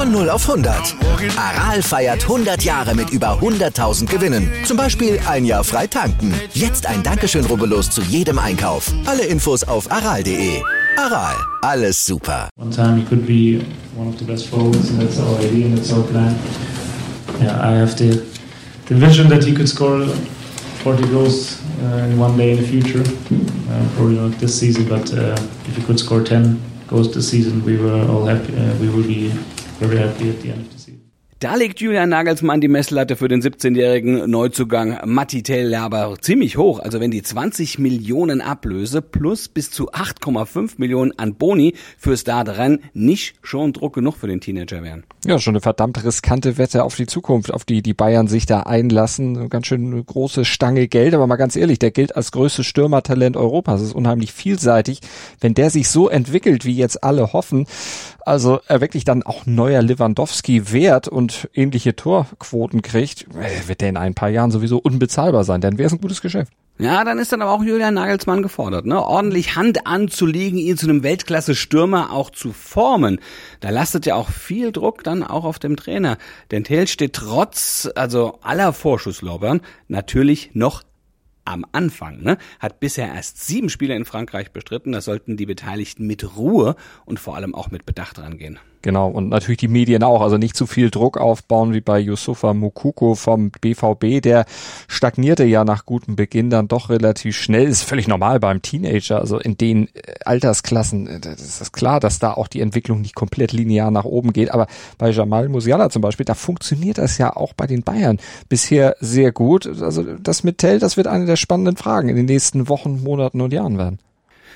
Von 0 auf 100. Aral feiert 100 Jahre mit über 100.000 Gewinnen. Zum Beispiel ein Jahr frei tanken. Jetzt ein Dankeschön, rubbellos zu jedem Einkauf. Alle Infos auf aral.de. Aral, alles super. One time he could be one of the best forwards, and that's our idea and that's our plan. Yeah, I have the, the vision that he could score 40 goals uh, in one day in the future. Uh, probably not this season, but uh, if he could score 10 goals this season, we were all happy. Uh, we will be season. Da legt Julian Nagelsmann die Messlatte für den 17-jährigen Neuzugang Matti Tell aber ziemlich hoch. Also wenn die 20 Millionen Ablöse plus bis zu 8,5 Millionen an Boni fürs Startrennen nicht schon Druck genug für den Teenager wären. Ja, schon eine verdammt riskante Wette auf die Zukunft, auf die die Bayern sich da einlassen. Ganz schön eine große Stange Geld, aber mal ganz ehrlich, der gilt als größtes Stürmertalent Europas. Das ist unheimlich vielseitig. Wenn der sich so entwickelt, wie jetzt alle hoffen, also er wirklich dann auch neuer Lewandowski wert und ähnliche Torquoten kriegt, äh, wird der in ein paar Jahren sowieso unbezahlbar sein. Dann wäre es ein gutes Geschäft. Ja, dann ist dann aber auch Julian Nagelsmann gefordert, ne? Ordentlich Hand anzulegen, ihn zu einem Weltklasse-Stürmer auch zu formen. Da lastet ja auch viel Druck dann auch auf dem Trainer. Denn Thiel steht trotz, also aller Vorschusslorbeeren natürlich noch am Anfang, ne? Hat bisher erst sieben Spiele in Frankreich bestritten. Da sollten die Beteiligten mit Ruhe und vor allem auch mit Bedacht rangehen. Genau, und natürlich die Medien auch. Also nicht zu viel Druck aufbauen wie bei Yusufa Mukuko vom BVB. Der stagnierte ja nach gutem Beginn dann doch relativ schnell. Ist völlig normal beim Teenager. Also in den äh, Altersklassen äh, das ist klar, dass da auch die Entwicklung nicht komplett linear nach oben geht. Aber bei Jamal Musiala zum Beispiel, da funktioniert das ja auch bei den Bayern bisher sehr gut. Also das mit Tell, das wird eine der spannenden Fragen in den nächsten Wochen, Monaten und Jahren werden.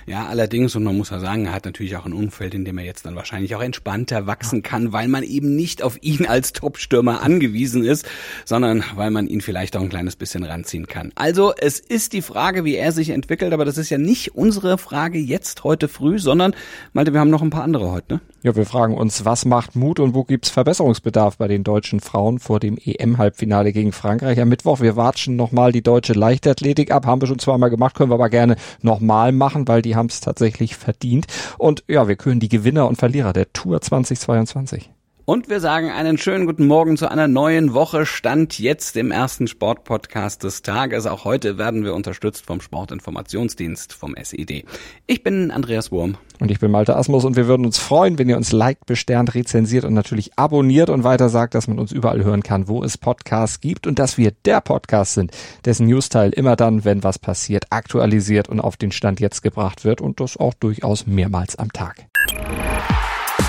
Ja, allerdings, und man muss ja sagen, er hat natürlich auch ein Umfeld, in dem er jetzt dann wahrscheinlich auch entspannter wachsen kann, weil man eben nicht auf ihn als Topstürmer angewiesen ist, sondern weil man ihn vielleicht auch ein kleines bisschen ranziehen kann. Also, es ist die Frage, wie er sich entwickelt, aber das ist ja nicht unsere Frage jetzt heute früh, sondern, Malte, wir haben noch ein paar andere heute, ne? Ja, wir fragen uns, was macht Mut und wo gibt's Verbesserungsbedarf bei den deutschen Frauen vor dem EM-Halbfinale gegen Frankreich am Mittwoch? Wir watschen nochmal die deutsche Leichtathletik ab, haben wir schon zweimal gemacht, können wir aber gerne nochmal machen, weil die haben es tatsächlich verdient. Und ja, wir küren die Gewinner und Verlierer der Tour 2022. Und wir sagen einen schönen guten Morgen zu einer neuen Woche. Stand jetzt im ersten Sportpodcast des Tages. Auch heute werden wir unterstützt vom Sportinformationsdienst vom SED. Ich bin Andreas Wurm. Und ich bin Malte Asmus und wir würden uns freuen, wenn ihr uns liked, besternt, rezensiert und natürlich abonniert und weiter sagt, dass man uns überall hören kann, wo es Podcasts gibt und dass wir der Podcast sind, dessen Newsteil immer dann, wenn was passiert, aktualisiert und auf den Stand jetzt gebracht wird und das auch durchaus mehrmals am Tag.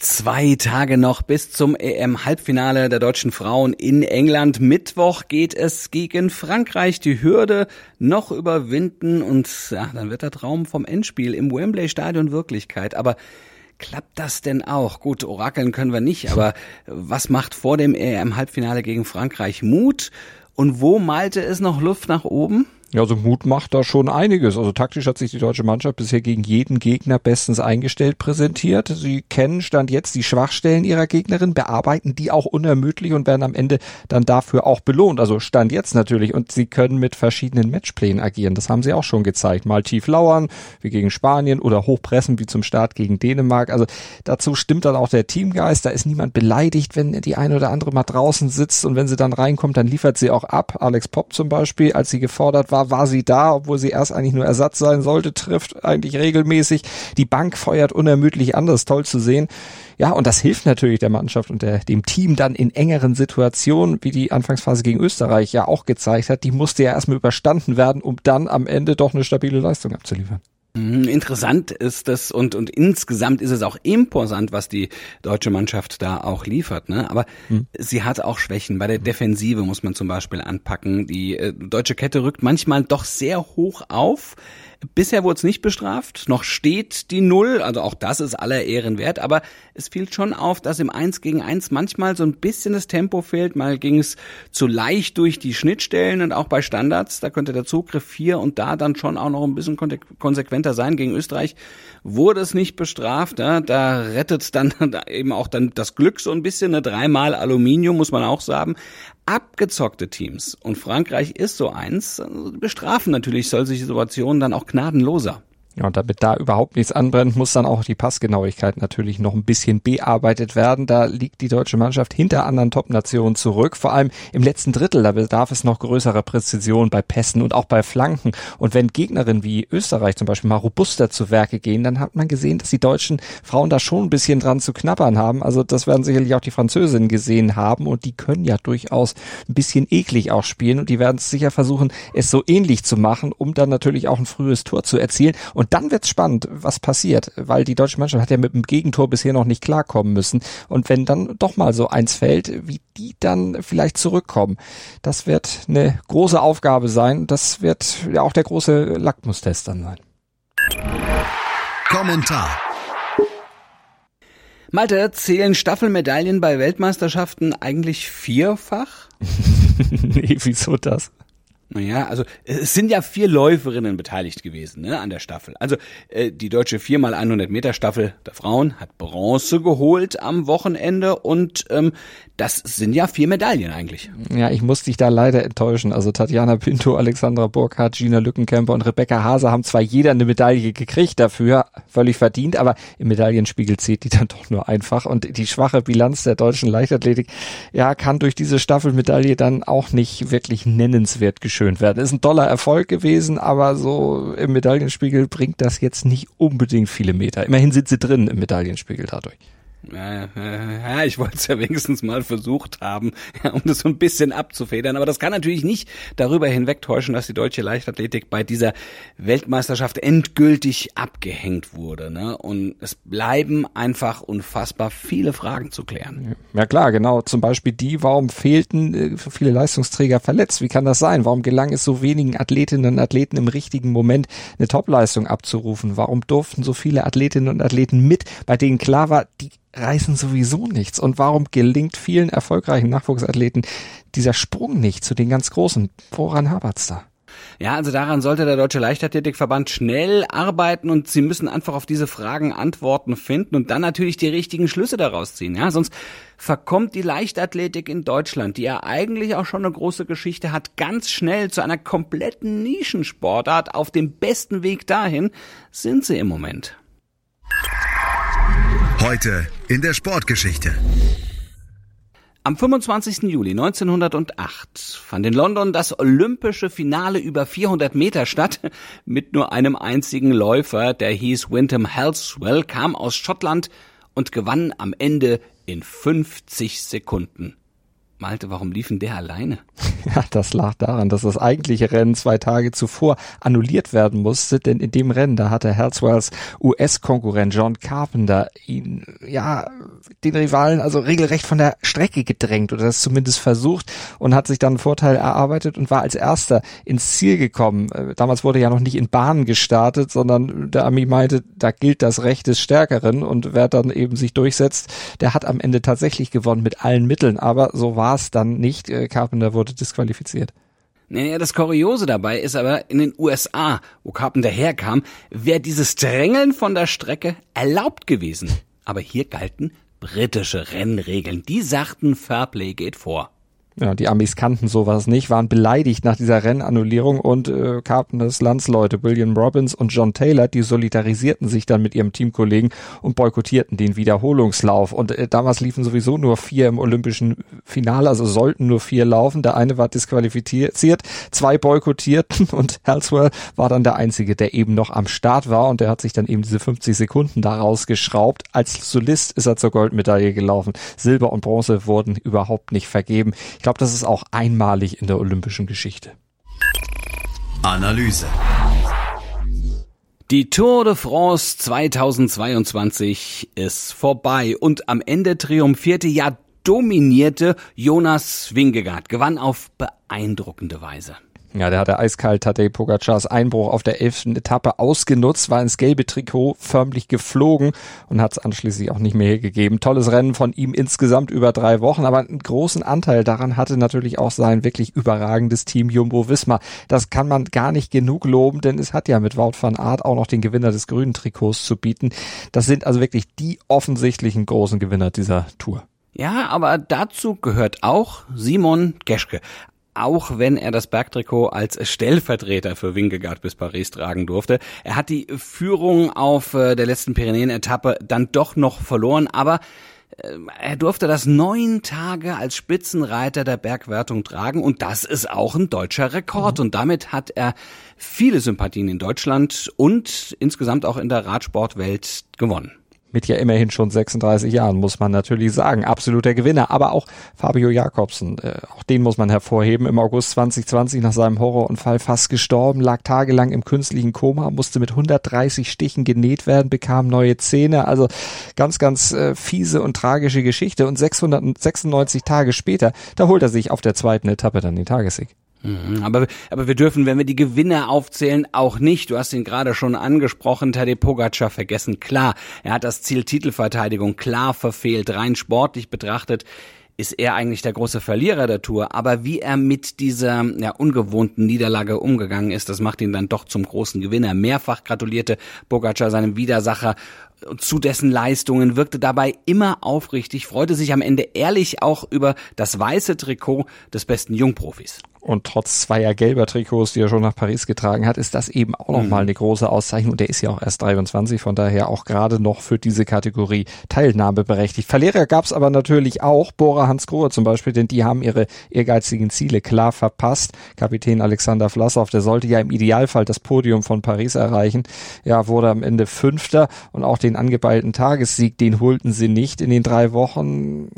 Zwei Tage noch bis zum EM-Halbfinale der deutschen Frauen in England. Mittwoch geht es gegen Frankreich. Die Hürde noch überwinden und ja, dann wird der Traum vom Endspiel im Wembley Stadion Wirklichkeit. Aber klappt das denn auch? Gut, orakeln können wir nicht, aber was macht vor dem EM-Halbfinale gegen Frankreich Mut? Und wo malte es noch Luft nach oben? Ja, also Mut macht da schon einiges. Also taktisch hat sich die deutsche Mannschaft bisher gegen jeden Gegner bestens eingestellt präsentiert. Sie kennen Stand jetzt die Schwachstellen ihrer Gegnerin, bearbeiten die auch unermüdlich und werden am Ende dann dafür auch belohnt. Also Stand jetzt natürlich. Und sie können mit verschiedenen Matchplänen agieren. Das haben sie auch schon gezeigt. Mal tief lauern, wie gegen Spanien oder hochpressen, wie zum Start gegen Dänemark. Also dazu stimmt dann auch der Teamgeist. Da ist niemand beleidigt, wenn die eine oder andere mal draußen sitzt und wenn sie dann reinkommt, dann liefert sie auch ab. Alex Popp zum Beispiel, als sie gefordert war, war, war sie da, obwohl sie erst eigentlich nur Ersatz sein sollte, trifft eigentlich regelmäßig. Die Bank feuert unermüdlich an, das ist toll zu sehen. Ja, und das hilft natürlich der Mannschaft und der, dem Team dann in engeren Situationen, wie die Anfangsphase gegen Österreich ja auch gezeigt hat. Die musste ja erstmal überstanden werden, um dann am Ende doch eine stabile Leistung abzuliefern. Mhm, interessant ist das und, und insgesamt ist es auch imposant, was die deutsche Mannschaft da auch liefert. Ne? Aber hm. sie hat auch Schwächen. Bei der Defensive muss man zum Beispiel anpacken. Die äh, deutsche Kette rückt manchmal doch sehr hoch auf. Bisher wurde es nicht bestraft, noch steht die Null, also auch das ist aller Ehren wert, aber es fiel schon auf, dass im Eins gegen Eins manchmal so ein bisschen das Tempo fehlt, mal ging es zu leicht durch die Schnittstellen und auch bei Standards, da könnte der Zugriff hier und da dann schon auch noch ein bisschen konsequenter sein. Gegen Österreich wurde es nicht bestraft, ja, da rettet dann eben auch dann das Glück so ein bisschen, ne, dreimal Aluminium muss man auch sagen, abgezockte Teams, und Frankreich ist so eins, bestrafen natürlich solche Situationen dann auch gnadenloser. Ja, und damit da überhaupt nichts anbrennt, muss dann auch die Passgenauigkeit natürlich noch ein bisschen bearbeitet werden. Da liegt die deutsche Mannschaft hinter anderen Top-Nationen zurück. Vor allem im letzten Drittel, da bedarf es noch größerer Präzision bei Pässen und auch bei Flanken. Und wenn Gegnerinnen wie Österreich zum Beispiel mal robuster zu Werke gehen, dann hat man gesehen, dass die deutschen Frauen da schon ein bisschen dran zu knabbern haben. Also das werden sicherlich auch die Französinnen gesehen haben und die können ja durchaus ein bisschen eklig auch spielen und die werden sicher versuchen, es so ähnlich zu machen, um dann natürlich auch ein frühes Tor zu erzielen. Und und dann wird's spannend, was passiert, weil die deutsche Mannschaft hat ja mit dem Gegentor bisher noch nicht klarkommen müssen. Und wenn dann doch mal so eins fällt, wie die dann vielleicht zurückkommen, das wird eine große Aufgabe sein. Das wird ja auch der große Lackmustest dann sein. Kommentar. Malte, zählen Staffelmedaillen bei Weltmeisterschaften eigentlich vierfach? nee, wieso das? Naja, also es sind ja vier Läuferinnen beteiligt gewesen ne, an der Staffel. Also äh, die deutsche 4x100 Meter Staffel der Frauen hat Bronze geholt am Wochenende und ähm, das sind ja vier Medaillen eigentlich. Ja, ich muss dich da leider enttäuschen. Also Tatjana Pinto, Alexandra Burkhardt, Gina Lückenkämper und Rebecca Hase haben zwar jeder eine Medaille gekriegt dafür, völlig verdient, aber im Medaillenspiegel zählt die dann doch nur einfach. Und die schwache Bilanz der deutschen Leichtathletik, ja, kann durch diese Staffelmedaille dann auch nicht wirklich nennenswert geschönt werden. Ist ein toller Erfolg gewesen, aber so im Medaillenspiegel bringt das jetzt nicht unbedingt viele Meter. Immerhin sind sie drin im Medaillenspiegel dadurch. Ja, ich wollte es ja wenigstens mal versucht haben, um das so ein bisschen abzufedern. Aber das kann natürlich nicht darüber hinwegtäuschen, dass die deutsche Leichtathletik bei dieser Weltmeisterschaft endgültig abgehängt wurde. Ne? Und es bleiben einfach unfassbar viele Fragen zu klären. Ja klar, genau. Zum Beispiel die, warum fehlten äh, viele Leistungsträger verletzt? Wie kann das sein? Warum gelang es so wenigen Athletinnen und Athleten im richtigen Moment eine Topleistung abzurufen? Warum durften so viele Athletinnen und Athleten mit, bei denen klar war, die reißen sowieso nichts. Und warum gelingt vielen erfolgreichen Nachwuchsathleten dieser Sprung nicht zu den ganz Großen? Woran hapert's da? Ja, also daran sollte der Deutsche Leichtathletikverband schnell arbeiten und sie müssen einfach auf diese Fragen Antworten finden und dann natürlich die richtigen Schlüsse daraus ziehen. Ja, sonst verkommt die Leichtathletik in Deutschland, die ja eigentlich auch schon eine große Geschichte hat, ganz schnell zu einer kompletten Nischensportart. Auf dem besten Weg dahin sind sie im Moment. Heute in der Sportgeschichte. Am 25. Juli 1908 fand in London das olympische Finale über 400 Meter statt, mit nur einem einzigen Läufer, der hieß Wyndham Halswell, kam aus Schottland und gewann am Ende in 50 Sekunden. Malte, warum liefen der alleine? Ja, das lag daran, dass das eigentliche Rennen zwei Tage zuvor annulliert werden musste, denn in dem Rennen, da hatte Herzwells US-Konkurrent John Carpenter ihn, ja, den Rivalen also regelrecht von der Strecke gedrängt oder das zumindest versucht und hat sich dann einen Vorteil erarbeitet und war als erster ins Ziel gekommen. Äh, damals wurde ja noch nicht in Bahnen gestartet, sondern der Ami meinte, da gilt das Recht des Stärkeren und wer dann eben sich durchsetzt, der hat am Ende tatsächlich gewonnen mit allen Mitteln, aber so war es dann nicht. Äh, Carpenter wurde disqualifiziert. Naja, das Kuriose dabei ist aber, in den USA, wo Carpenter herkam, wäre dieses Drängeln von der Strecke erlaubt gewesen. Aber hier galten britische Rennregeln. Die sagten, Fairplay geht vor. Ja, die Amis kannten sowas nicht, waren beleidigt nach dieser Rennannullierung und äh, Carpenters Landsleute William Robbins und John Taylor, die solidarisierten sich dann mit ihrem Teamkollegen und boykottierten den Wiederholungslauf. Und äh, damals liefen sowieso nur vier im olympischen Finale, also sollten nur vier laufen. Der eine war disqualifiziert, zwei boykottierten und Halswell war dann der Einzige, der eben noch am Start war und der hat sich dann eben diese 50 Sekunden daraus geschraubt. Als Solist ist er zur Goldmedaille gelaufen. Silber und Bronze wurden überhaupt nicht vergeben. Ich glaube, das ist auch einmalig in der olympischen Geschichte. Analyse. Die Tour de France 2022 ist vorbei und am Ende triumphierte, ja dominierte Jonas Wingegaard, gewann auf beeindruckende Weise. Ja, der hatte eiskalt Tadej Pogacars Einbruch auf der elften Etappe ausgenutzt, war ins gelbe Trikot förmlich geflogen und hat es anschließend auch nicht mehr hergegeben. Tolles Rennen von ihm insgesamt über drei Wochen, aber einen großen Anteil daran hatte natürlich auch sein wirklich überragendes Team Jumbo Wismar. Das kann man gar nicht genug loben, denn es hat ja mit Wout van Aert auch noch den Gewinner des grünen Trikots zu bieten. Das sind also wirklich die offensichtlichen großen Gewinner dieser Tour. Ja, aber dazu gehört auch Simon Geschke auch wenn er das Bergtrikot als Stellvertreter für Wingegaard bis Paris tragen durfte. Er hat die Führung auf äh, der letzten Pyrenäen-Etappe dann doch noch verloren, aber äh, er durfte das neun Tage als Spitzenreiter der Bergwertung tragen und das ist auch ein deutscher Rekord. Und damit hat er viele Sympathien in Deutschland und insgesamt auch in der Radsportwelt gewonnen mit ja immerhin schon 36 Jahren, muss man natürlich sagen. Absoluter Gewinner. Aber auch Fabio Jakobsen, äh, auch den muss man hervorheben. Im August 2020 nach seinem Horrorunfall fast gestorben, lag tagelang im künstlichen Koma, musste mit 130 Stichen genäht werden, bekam neue Zähne. Also ganz, ganz äh, fiese und tragische Geschichte. Und 696 Tage später, da holt er sich auf der zweiten Etappe dann den Tagessieg. Mhm, aber, aber wir dürfen, wenn wir die Gewinner aufzählen, auch nicht, du hast ihn gerade schon angesprochen, Tadej Pogacar vergessen. Klar, er hat das Ziel Titelverteidigung klar verfehlt, rein sportlich betrachtet ist er eigentlich der große Verlierer der Tour. Aber wie er mit dieser ja, ungewohnten Niederlage umgegangen ist, das macht ihn dann doch zum großen Gewinner. Mehrfach gratulierte Pogacar seinem Widersacher zu dessen Leistungen, wirkte dabei immer aufrichtig, freute sich am Ende ehrlich auch über das weiße Trikot des besten Jungprofis. Und trotz zweier gelber Trikots, die er schon nach Paris getragen hat, ist das eben auch nochmal mhm. eine große Auszeichnung. Und der ist ja auch erst 23, von daher auch gerade noch für diese Kategorie Teilnahme berechtigt. Verlierer gab es aber natürlich auch, Bora Hans Grohe zum Beispiel, denn die haben ihre ehrgeizigen Ziele klar verpasst. Kapitän Alexander Vlasov, der sollte ja im Idealfall das Podium von Paris erreichen. Ja, wurde am Ende Fünfter und auch den angepeilten Tagessieg, den holten sie nicht in den drei Wochen.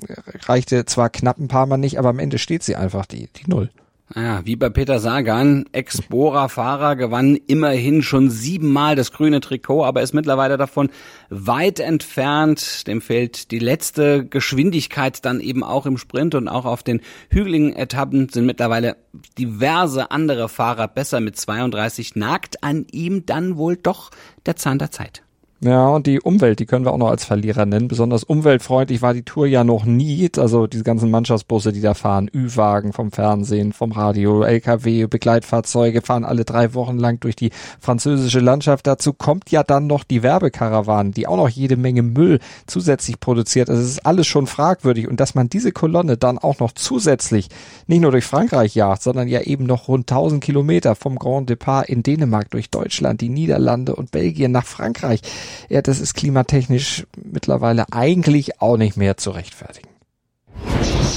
Reichte zwar knapp ein paar Mal nicht, aber am Ende steht sie einfach die, die Null. Ja, wie bei Peter Sagan, Ex-Bora-Fahrer, gewann immerhin schon siebenmal das grüne Trikot, aber ist mittlerweile davon weit entfernt. Dem fehlt die letzte Geschwindigkeit dann eben auch im Sprint und auch auf den hügeligen Etappen sind mittlerweile diverse andere Fahrer besser mit 32. Nagt an ihm dann wohl doch der Zahn der Zeit. Ja, und die Umwelt, die können wir auch noch als Verlierer nennen. Besonders umweltfreundlich war die Tour ja noch nie. Also diese ganzen Mannschaftsbusse, die da fahren, Ü-Wagen vom Fernsehen, vom Radio, LKW, Begleitfahrzeuge fahren alle drei Wochen lang durch die französische Landschaft. Dazu kommt ja dann noch die Werbekarawanen, die auch noch jede Menge Müll zusätzlich produziert. Also es ist alles schon fragwürdig. Und dass man diese Kolonne dann auch noch zusätzlich nicht nur durch Frankreich jagt, sondern ja eben noch rund 1000 Kilometer vom Grand Depart in Dänemark durch Deutschland, die Niederlande und Belgien nach Frankreich ja, das ist klimatechnisch mittlerweile eigentlich auch nicht mehr zu rechtfertigen.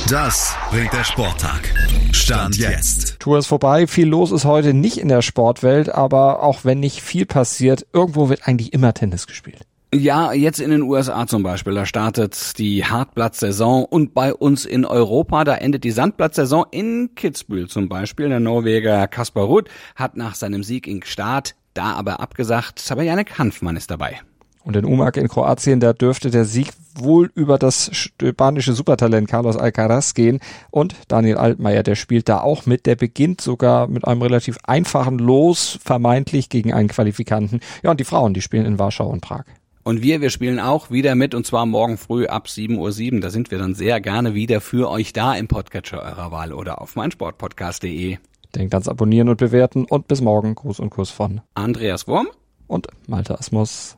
Das bringt der Sporttag. Stand jetzt. Tour ist vorbei. Viel los ist heute nicht in der Sportwelt, aber auch wenn nicht viel passiert, irgendwo wird eigentlich immer Tennis gespielt. Ja, jetzt in den USA zum Beispiel, da startet die Hartblatt-Saison und bei uns in Europa, da endet die Sandblatt-Saison in Kitzbühel zum Beispiel. Der Norweger Kaspar Rudd hat nach seinem Sieg in Gstaad da aber abgesagt, aber Janek Hanfmann ist dabei. Und in Umag in Kroatien, da dürfte der Sieg wohl über das spanische Supertalent Carlos Alcaraz gehen. Und Daniel Altmaier, der spielt da auch mit. Der beginnt sogar mit einem relativ einfachen Los, vermeintlich gegen einen Qualifikanten. Ja, und die Frauen, die spielen in Warschau und Prag. Und wir, wir spielen auch wieder mit und zwar morgen früh ab 7.07 Uhr. Da sind wir dann sehr gerne wieder für euch da im Podcatcher eurer Wahl oder auf meinsportpodcast.de. Denkt ans Abonnieren und Bewerten und bis morgen. Gruß und Kuss von Andreas Wurm und Malte Asmus.